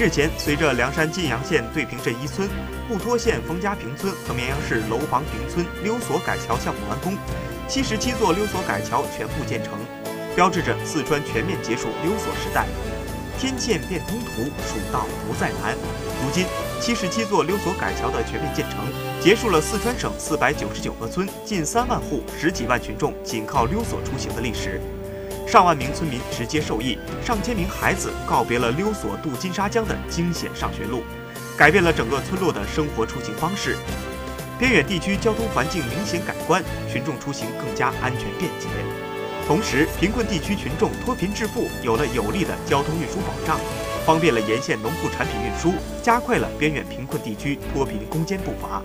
日前，随着凉山晋阳县对坪镇一村、布拖县冯家坪村和绵阳市楼房坪村溜索改桥项目完工，七十七座溜索改桥全部建成，标志着四川全面结束溜索时代。天堑变通途，蜀道不再难。如今，七十七座溜索改桥的全面建成，结束了四川省四百九十九个村、近三万户、十几万群众仅靠溜索出行的历史。上万名村民直接受益，上千名孩子告别了溜索渡金沙江的惊险上学路，改变了整个村落的生活出行方式。边远地区交通环境明显改观，群众出行更加安全便捷。同时，贫困地区群众脱贫致富有了有力的交通运输保障，方便了沿线农副产品运输，加快了边远贫困地区脱贫攻坚步伐。